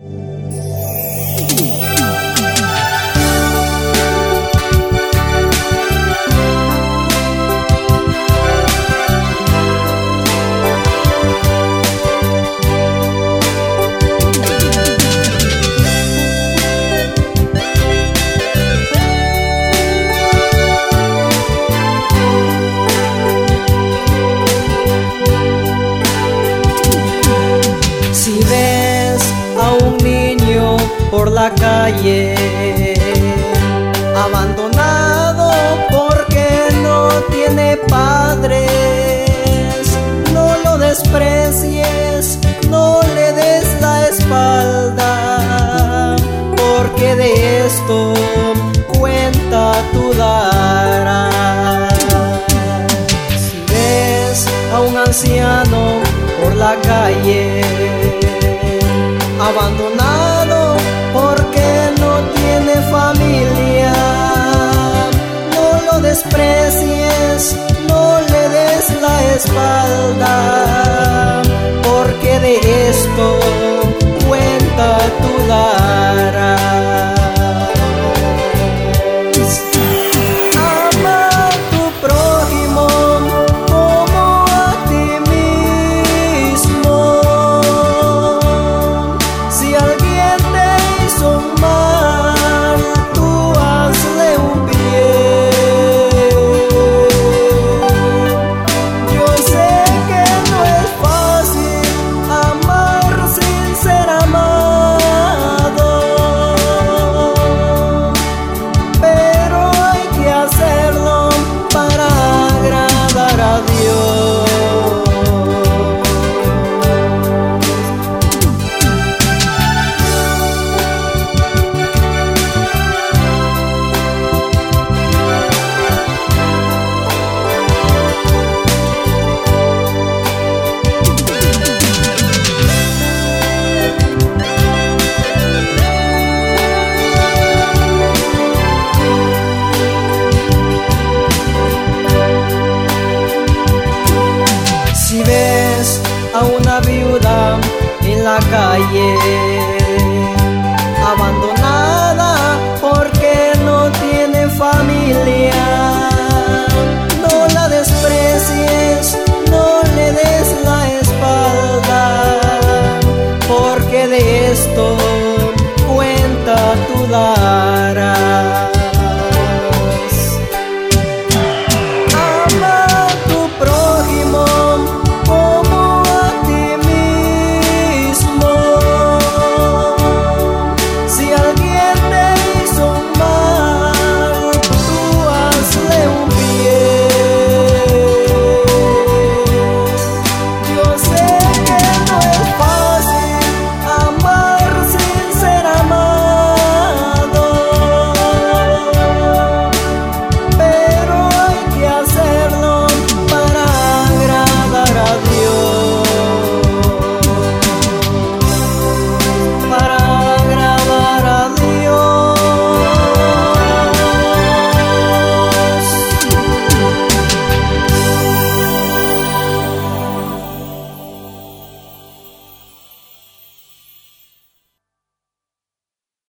Si ves por la calle, abandonado porque no tiene padres. No lo desprecies, no le des la espalda, porque de esto cuenta tu dará. Si ves a un anciano por la calle, abandonado calle, abandonada